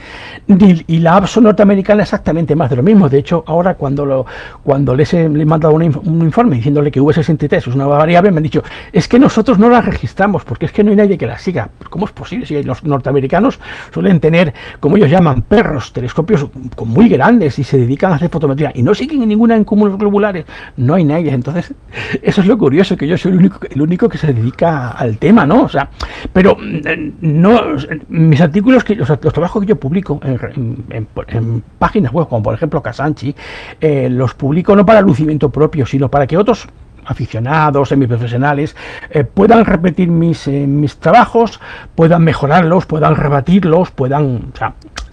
Y, la APSO norteamericana exactamente más de lo mismo. De hecho, ahora cuando lo, cuando les he, le he mandado un, informe diciéndole que V63 es una variable, me han dicho, es que nosotros no la registramos, porque es que no hay nadie que la siga. ¿Cómo es posible? Si los norteamericanos suelen tener, como ellos llaman, perros, telescopios muy grandes y se dedican a hacer fotometría y no siguen ninguna en cúmulos globulares, no hay nadie. Entonces, eso es lo curioso, que yo soy el único, el único que se dedica al tema, ¿no? O sea, pero mm, no, mis artículos, que, los, trabajos que yo publico en, páginas web, como por ejemplo Casanchi, eh, los publico no para lucimiento propio, sino para que otros aficionados, semiprofesionales, eh, puedan repetir mis, eh, mis trabajos, puedan mejorarlos, puedan rebatirlos, puedan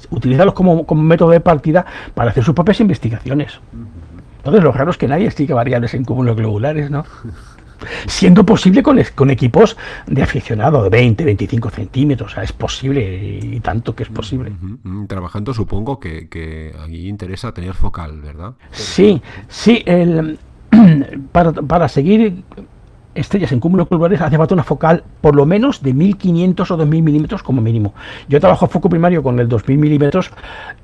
utilizarlos como, como método de partida para hacer sus propias investigaciones. Entonces, lo raro es que nadie explique variables en cúmulos globulares, ¿no? Siendo posible con, con equipos de aficionado de 20, 25 centímetros, o sea, es posible y tanto que es posible. Trabajando supongo que, que ahí interesa tener focal, ¿verdad? Sí, sí, el, para, para seguir estrellas en cúmulos globulares hace falta una focal por lo menos de 1500 o 2000 milímetros como mínimo. Yo trabajo foco primario con el 2000 milímetros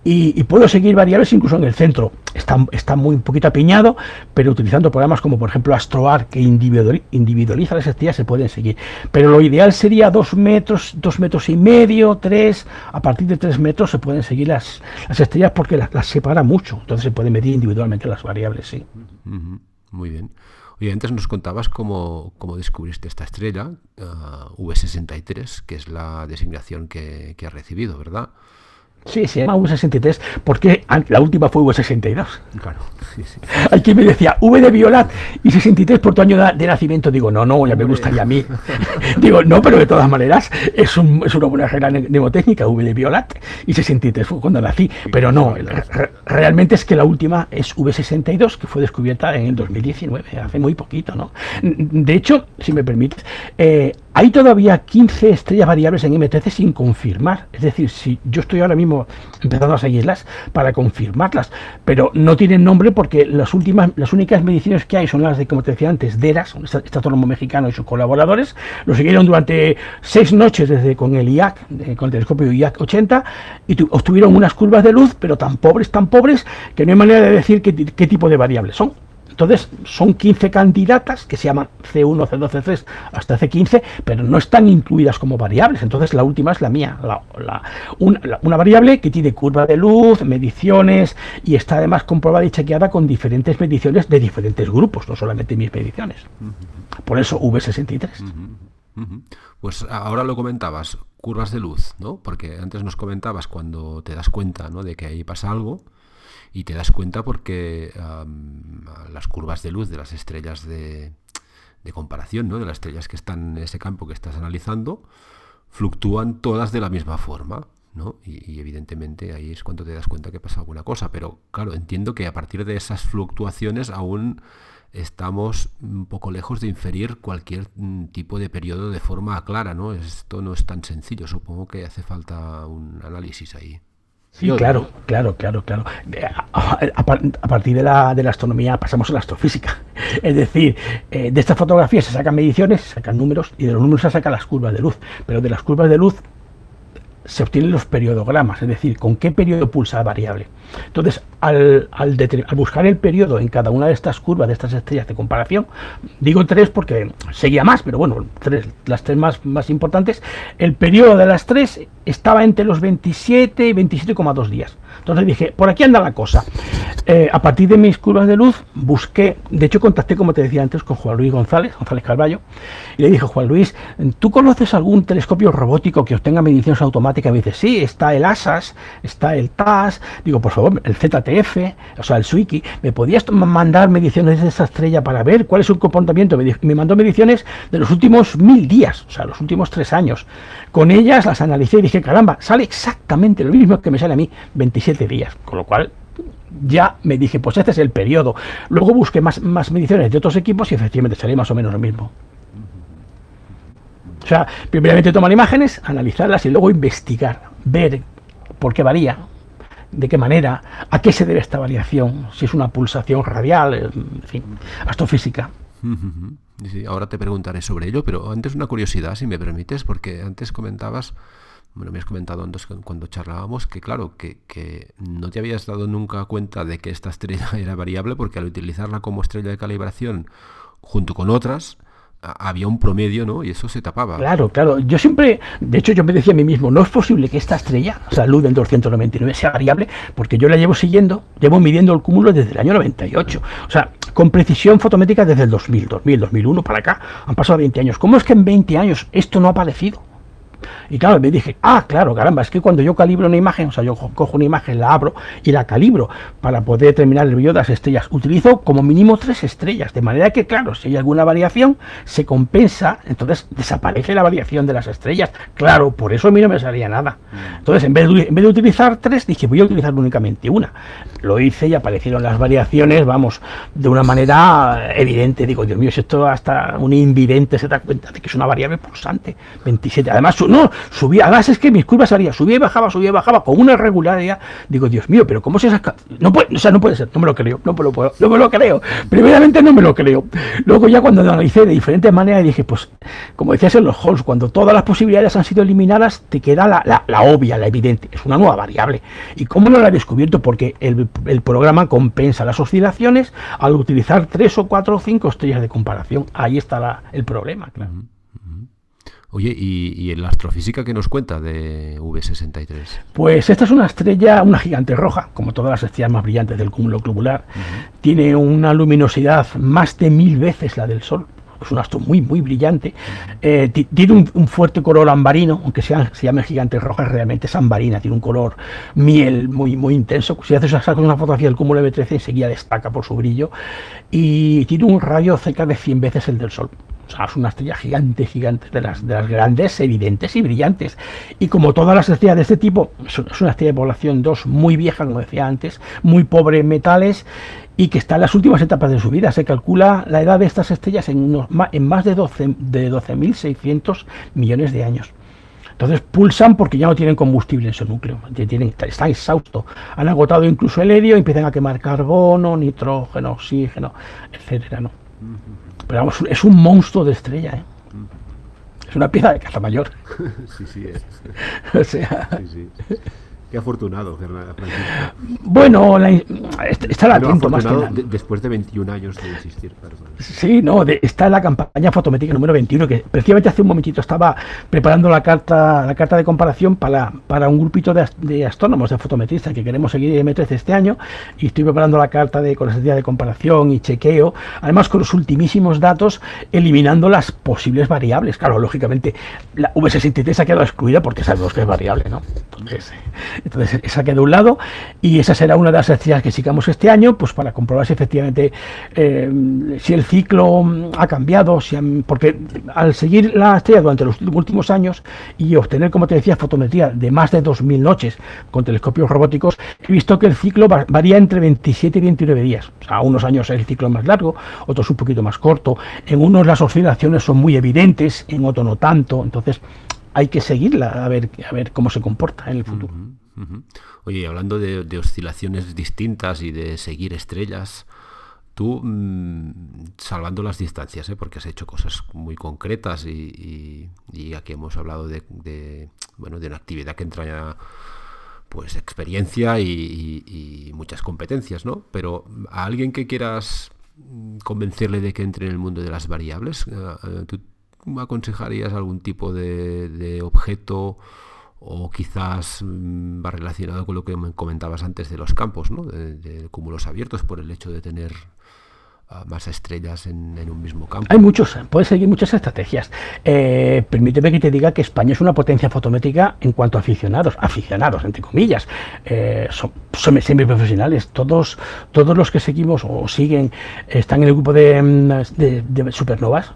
y, puedo seguir variables incluso en el centro. Está, está muy un poquito apiñado, pero utilizando programas como por ejemplo AstroAr que individualiza las estrellas se pueden seguir. Pero lo ideal sería 2 metros, 2 metros y medio, 3, a partir de 3 metros se pueden seguir las, las estrellas porque las, separa mucho, entonces se pueden medir individualmente las variables, sí. Muy bien. Y antes nos contabas cómo, descubriste esta estrella, eh, V63, que es la designación que, que ha recibido, ¿verdad? Sí, se llama V63 porque la última fue V62. Claro. Sí, sí. Hay quien me decía V de Violat y 63 por tu año de nacimiento. Digo, no, no, ya me gustaría a mí. Digo, no, pero de todas maneras es, un, es una buena regla mnemotécnica, V de Violat y 63 fue cuando nací. Pero no, realmente es que la última es V62 que fue descubierta en el 2019, hace muy poquito, ¿no? De hecho, si me permites, eh, hay todavía 15 estrellas variables en M13 sin confirmar. Es decir, si yo estoy ahora mismo empezando a seguirlas para confirmarlas, pero no tienen nombre porque las últimas, las únicas mediciones que hay son las de, como te decía antes, DERAS, un astrónomo mexicano y sus colaboradores. Lo siguieron durante seis noches desde con el IAC, eh, con el telescopio IAC 80, y obtuvieron unas curvas de luz, pero tan pobres, tan pobres, que no hay manera de decir qué, qué tipo de variables son. Entonces, son 15 candidatas que se llaman C1, C2, C3 hasta C15, pero no están incluidas como variables. Entonces, la última es la mía, una, variable que tiene curva de luz, mediciones y está además comprobada y chequeada con diferentes mediciones de diferentes grupos, no solamente mis mediciones. Por eso V63. Pues ahora lo comentabas, curvas de luz, ¿no? Porque antes nos comentabas cuando te das cuenta ¿no? de que ahí pasa algo y te das cuenta porque las curvas de luz de las estrellas de, comparación, ¿no? de las estrellas que están en ese campo que estás analizando, fluctúan todas de la misma forma. ¿no? Y, evidentemente ahí es cuando te das cuenta que pasa alguna cosa. Pero claro, entiendo que a partir de esas fluctuaciones aún estamos un poco lejos de inferir cualquier mm, tipo de periodo de forma clara, ¿no? Esto no es tan sencillo, supongo que hace falta un análisis ahí. Sí, claro, claro, claro, claro. A, partir de la, de la, astronomía pasamos a la astrofísica. Es decir, eh, de estas fotografías se sacan mediciones, se sacan números y de los números se sacan las curvas de luz. Pero de las curvas de luz se obtienen los periodogramas, es decir, con qué periodo pulsa la variable. Entonces, al, buscar el periodo en cada una de estas curvas, de estas estrellas de comparación, digo tres porque seguía más, pero bueno, tres, las tres más, más importantes, el periodo de las tres estaba entre los 27 y 27,2 días. Entonces dije, por aquí anda la cosa. Eh, a partir de mis curvas de luz, busqué, de hecho contacté, como te decía antes, con Juan Luis González, González Carballo, y le dije, Juan Luis, ¿tú conoces algún telescopio robótico que obtenga mediciones automáticas? me dice, sí, está el ASAS, está el TAS, digo, por favor, el ZTF, o sea, el Swiki, ¿me podías mandar mediciones de esa estrella para ver cuál es su comportamiento? Me, mandó mediciones de los últimos mil días, o sea, los últimos tres años. Con ellas las analicé y dije, caramba, sale exactamente lo mismo que me sale a mí, 27 días, con lo cual ya me dije, pues este es el periodo. Luego busqué más, más mediciones de otros equipos y efectivamente sale más o menos lo mismo. O sea, primeramente tomar imágenes, analizarlas y luego investigar, ver por qué varía, de qué manera, a qué se debe esta variación, si es una pulsación radial, en fin, astrofísica. Ahora te preguntaré sobre ello, pero antes una curiosidad, si me permites, porque antes comentabas, me has comentado antes cuando charlábamos que claro, que, no te habías dado nunca cuenta de que esta estrella era variable porque al utilizarla como estrella de calibración junto con otras, había un promedio, ¿no? Y eso se tapaba. Claro, claro. Yo siempre, de hecho, yo me decía a mí mismo, no es posible que esta estrella, o sea, Luden 299, sea variable, porque yo la llevo siguiendo, llevo midiendo el cúmulo desde el año 98. O sea, con precisión fotométrica desde el 2000, 2000, 2001 para acá. Han pasado 20 años. ¿Cómo es que en 20 años esto no ha aparecido? Y claro, me dije, ah, claro, caramba, es que cuando yo calibro una imagen, o sea, yo cojo una imagen, la abro y la calibro para poder determinar el brillo de las estrellas, utilizo como mínimo tres estrellas, de manera que, claro, si hay alguna variación, se compensa, entonces desaparece la variación de las estrellas. Claro, por eso a mí no me salía nada. Entonces, en vez de, en vez de utilizar tres, dije, voy a utilizar únicamente una. Lo hice y aparecieron las variaciones, vamos, de una manera evidente. Digo, Dios mío, si esto hasta un invidente se da cuenta de que es una variable pulsante. 27. Además, no, subía, además es que mis curvas salían, subía y bajaba, subía y bajaba con una regularidad. Digo, Dios mío, pero ¿cómo se saca? No puede, o sea, no puede ser, no me lo creo, no me lo puedo, no me lo creo. Primeramente no me lo creo. Luego ya cuando lo analicé de diferentes maneras dije, pues, como decías en los halls, cuando todas las posibilidades han sido eliminadas, te queda la, la, obvia, la evidente, es una nueva variable. ¿Y cómo no la he descubierto? Porque el, el programa compensa las oscilaciones al utilizar tres o cuatro o cinco estrellas de comparación. Ahí está el problema, claro. Oye, ¿y, en la astrofísica qué nos cuenta de V63? Pues esta es una estrella, una gigante roja, como todas las estrellas más brillantes del cúmulo globular. Tiene una luminosidad más de mil veces la del Sol. Es un astro muy, muy brillante. Eh, tiene un, fuerte color ambarino, aunque sea, se llame gigante roja, realmente es ambarina, tiene un color miel muy, muy intenso. Si haces una fotografía del cúmulo V13, enseguida destaca por su brillo. Y tiene un radio cerca de 100 veces el del Sol. O sea, es una estrella gigante, gigante, de las, de las grandes, evidentes y brillantes. Y como todas las estrellas de este tipo, es una estrella de población 2 muy vieja, como decía antes, muy pobre en metales y que está en las últimas etapas de su vida. Se calcula la edad de estas estrellas en, unos, en más de 12.600 de 12 millones de años. Entonces pulsan porque ya no tienen combustible en su núcleo, tienen, están exhaustos, han agotado incluso el helio, empiezan a quemar carbono, nitrógeno, oxígeno, etcétera, ¿no? Pero vamos, es un monstruo de estrella, ¿eh? Es una pieza de caza mayor. sí, sí, es. o sea... Sí, sí. Qué afortunado, Francisco. Bueno, la, está atento más que después de 21 años de existir. Sí, no, está la campaña fotométrica número 21, que precisamente hace un momentito estaba preparando la carta la carta de comparación para, para un grupito de, astrónomos, de fotometristas que queremos seguir M13 este año, y estoy preparando la carta de, con la de comparación y chequeo, además con los ultimísimos datos, eliminando las posibles variables. Claro, lógicamente, la V63 ha quedado excluida porque sabemos que es variable, ¿no? Entonces, entonces, esa queda de un lado y esa será una de las estrellas que sigamos este año, pues para comprobar si efectivamente eh, si el ciclo mm, ha cambiado, porque al seguir la estrella durante los últimos años y obtener, como te decía, fotometría de más de 2.000 noches con telescopios robóticos, he visto que el ciclo varía entre 27 y 29 días. O unos años el ciclo es más largo, otros un poquito más corto. En unos las oscilaciones son muy evidentes, en otros no tanto. Entonces, hay que seguirla a ver, a ver cómo se comporta en el futuro. Oye, hablando de, oscilaciones distintas y de seguir estrellas, tú, mm, salvando las distancias, ¿eh? porque has hecho cosas muy concretas y, aquí hemos hablado de, bueno, de una actividad que entraña pues experiencia y, muchas competencias, ¿no? Pero a alguien que quieras mm, convencerle de que entre en el mundo de las variables, eh, eh, ¿tú aconsejarías algún tipo de objeto o quizás mm, va relacionado con lo que me comentabas antes de los campos, ¿no? de, cúmulos abiertos por el hecho de tener ah, más estrellas en, un mismo campo. Hay muchos, puedes seguir muchas estrategias. Eh, permíteme que te diga que España es una potencia fotométrica en cuanto a aficionados, aficionados, entre comillas, eh, son, son semiprofesionales. Todos, todos los que seguimos o siguen están en el grupo de, mm, de supernovas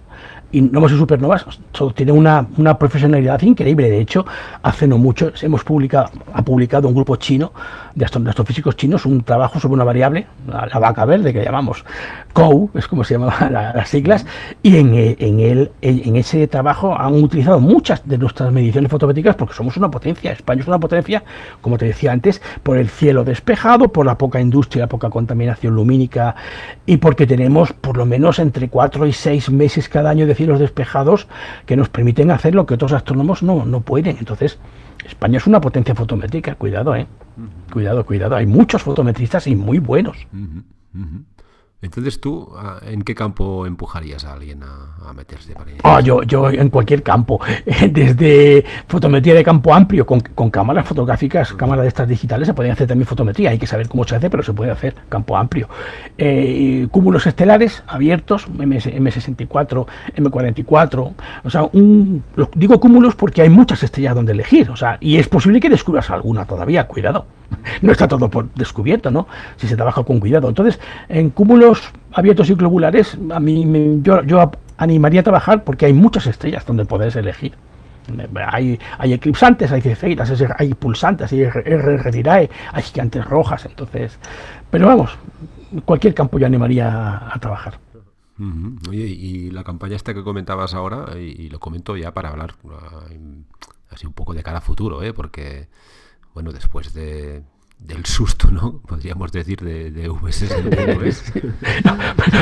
y no hemos supernovas, tiene una, una, profesionalidad increíble. De hecho, hace no mucho hemos publicado, ha publicado un grupo chino de, astrofísicos chinos un trabajo sobre una variable, la, vaca verde que llamamos COU, es como se llaman las siglas, y en, en, el, en ese trabajo han utilizado muchas de nuestras mediciones fotométricas porque somos una potencia. España es una potencia, como te decía antes, por el cielo despejado, por la poca industria, la poca contaminación lumínica y porque tenemos por lo menos entre 4 y 6 meses cada año de cielos despejados que nos permiten hacer lo que otros astrónomos no, no pueden. Entonces, España es una potencia fotométrica, cuidado, ¿eh? Cuidado, cuidado. Hay muchos fotometristas y muy buenos. Entonces tú, ah, ¿en qué campo empujarías a alguien a, meterse para ah, yo, yo en cualquier campo, desde fotometría de campo amplio con, cámaras fotográficas, cámaras de estas digitales, se pueden hacer también fotometría, hay que saber cómo se hace, pero se puede hacer campo amplio. Eh, cúmulos estelares abiertos, MS, M64, M44, o sea, un, digo cúmulos porque hay muchas estrellas donde elegir, o sea, y es posible que descubras alguna todavía, cuidado. no está todo por descubierto, ¿no? Si se trabaja con cuidado. Entonces, en cúmulos abiertos y globulares, a mí yo, yo animaría a trabajar porque hay muchas estrellas donde puedes elegir. Hay, hay eclipsantes, hay cefeidas, hay pulsantes, hay R hay gigantes rojas, entonces. Pero vamos, cualquier campo yo animaría a, trabajar. Y la campaña esta que comentabas ahora, y, lo comento ya para hablar uh, así un poco de cara a futuro, ¿eh? porque bueno, después de, del susto, ¿no? Podríamos decir de, de VS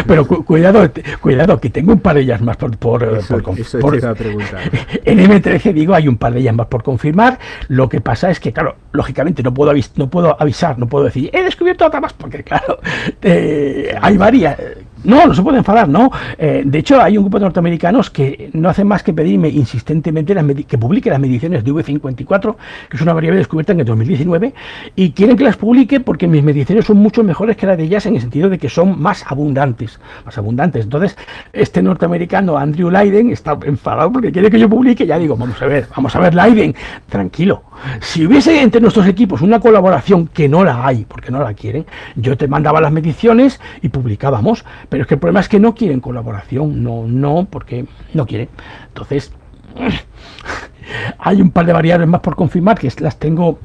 pero cuidado, cuidado, que tengo un par de ellas más por, por, eso, por, eso por preguntar. En M13 digo, hay un par de ellas más por confirmar. Lo que pasa es que, claro, lógicamente no puedo, avis no puedo avisar, no puedo decir, he descubierto otra más, porque claro, eh, hay varias no, no se puede enfadar, no. Eh, de hecho, hay un grupo de norteamericanos que no hacen más que pedirme insistentemente que publique las mediciones de V54, que es una variable descubierta en el 2019, y quieren que las publique porque mis mediciones son mucho mejores que las de ellas en el sentido de que son más abundantes, más abundantes. Entonces, este norteamericano, Andrew Leiden, está enfadado porque quiere que yo publique. Ya digo, vamos a ver, vamos a ver, Leiden, tranquilo. Si hubiese entre nuestros equipos una colaboración que no la hay, porque no la quieren, yo te mandaba las mediciones y publicábamos pero es que el problema es que no quieren colaboración, no, no, porque no quieren. Entonces, hay un par de variables más por confirmar que las tengo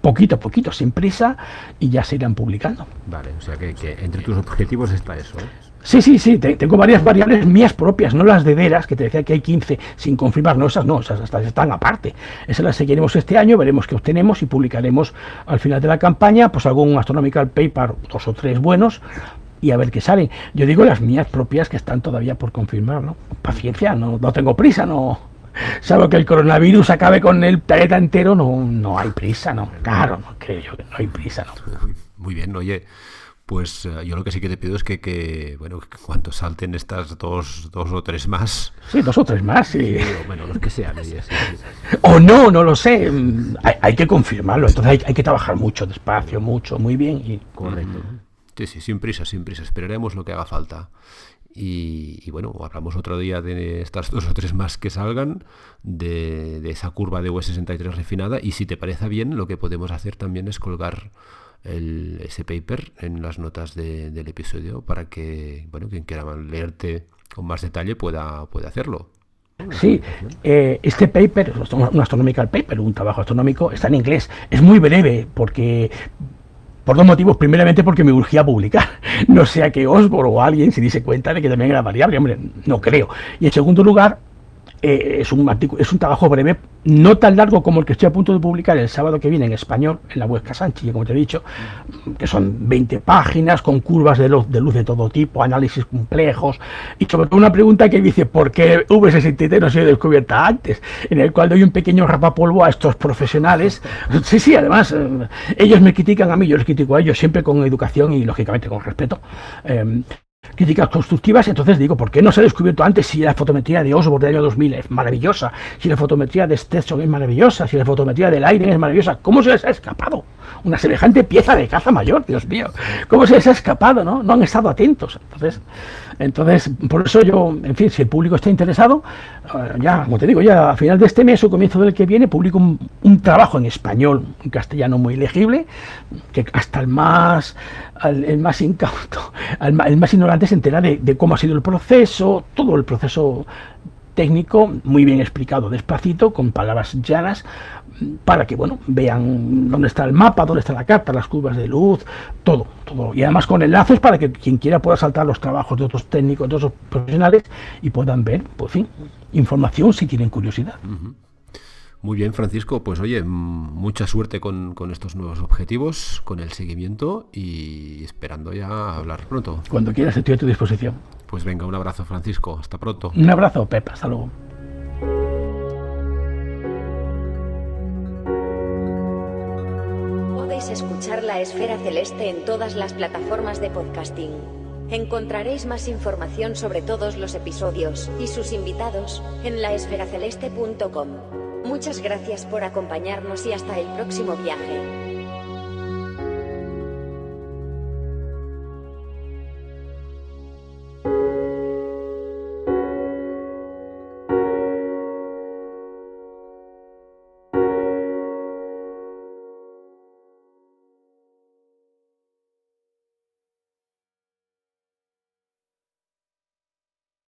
poquito a poquito, sin prisa, y ya se irán publicando. Vale, o sea que, entre tus objetivos está eso. ¿eh? Sí, sí, sí, tengo varias variables mías propias, no las de veras, que te decía que hay 15 sin confirmar, no, esas no, esas están aparte. Esas las seguiremos este año, veremos qué obtenemos y publicaremos al final de la campaña, pues algún astronomical paper, dos o tres buenos, y a ver qué salen. Yo digo las mías propias que están todavía por confirmar, ¿no? Paciencia, no, no tengo prisa, no. Salvo que el coronavirus acabe con el planeta entero, no, no hay prisa, ¿no? Claro, no creo yo que no hay prisa, ¿no? Muy bien, oye. Pues eh, yo lo que sí que te pido es que, que bueno, que cuando salten estas dos, dos o tres más. Sí, dos o tres más, sí. bueno, los que sean. O no, no lo sé. Hay, hay que confirmarlo. Entonces hay, hay, que trabajar mucho, despacio, mucho, muy bien. Y... Correcto. Sí, sí, sin prisa, sin prisa. Esperaremos lo que haga falta. Y, bueno, hablamos otro día de estas dos o tres más que salgan, de, esa curva de U63 refinada. Y si te parece bien, lo que podemos hacer también es colgar ese paper en las notas del episodio para que, bueno, quien quiera leerte con más detalle pueda, pueda hacerlo. Sí, eh, este paper, un astronomical paper, un trabajo astronómico, está en inglés. Es muy breve porque por dos motivos. Primeramente porque me urgía publicar. No sea que Osborne o alguien se diese cuenta de que también era variable. Hombre, no creo. Y en segundo lugar, eh, es, un es un trabajo breve, no tan largo como el que estoy a punto de publicar el sábado que viene en español, en la web Casanchi, como te he dicho, que son 20 páginas con curvas de luz, de luz de todo tipo, análisis complejos, y sobre todo una pregunta que dice, ¿por qué V63 no ha sido descubierta antes? En el cual doy un pequeño rapapolvo a estos profesionales. Sí, sí, además, eh, ellos me critican a mí, yo les critico a ellos siempre con educación y lógicamente con respeto. Eh, críticas constructivas, entonces digo, ¿por qué no se ha descubierto antes si la fotometría de Osborne del año 2000 es maravillosa, si la fotometría de Stetson es maravillosa, si la fotometría de Leiden es maravillosa? ¿Cómo se les ha escapado? Una semejante pieza de caza mayor, Dios mío. ¿Cómo se les ha escapado, no? No han estado atentos. Entonces, entonces, por eso yo, en fin, si el público está interesado, eh, ya, como te digo, ya a final de este mes o comienzo del que viene, publico un, trabajo en español, en castellano muy legible, que hasta el más, el, más incauto, el, más ignorante se entera de cómo ha sido el proceso, todo el proceso técnico, muy bien explicado, despacito, con palabras llanas, para que bueno vean dónde está el mapa, dónde está la carta, las curvas de luz, todo, todo. Y además con enlaces para que quien quiera pueda saltar los trabajos de otros técnicos, de otros profesionales y puedan ver, pues fin, información si tienen curiosidad. Muy bien, Francisco. Pues oye, mucha suerte con, con, estos nuevos objetivos, con el seguimiento y esperando ya hablar pronto. Cuando quieras, estoy a tu disposición. Pues venga, un abrazo, Francisco. Hasta pronto. Un abrazo, Pepa. Hasta luego. Escuchar La Esfera Celeste en todas las plataformas de podcasting. Encontraréis más información sobre todos los episodios y sus invitados en laesferaceleste.com. Muchas gracias por acompañarnos y hasta el próximo viaje.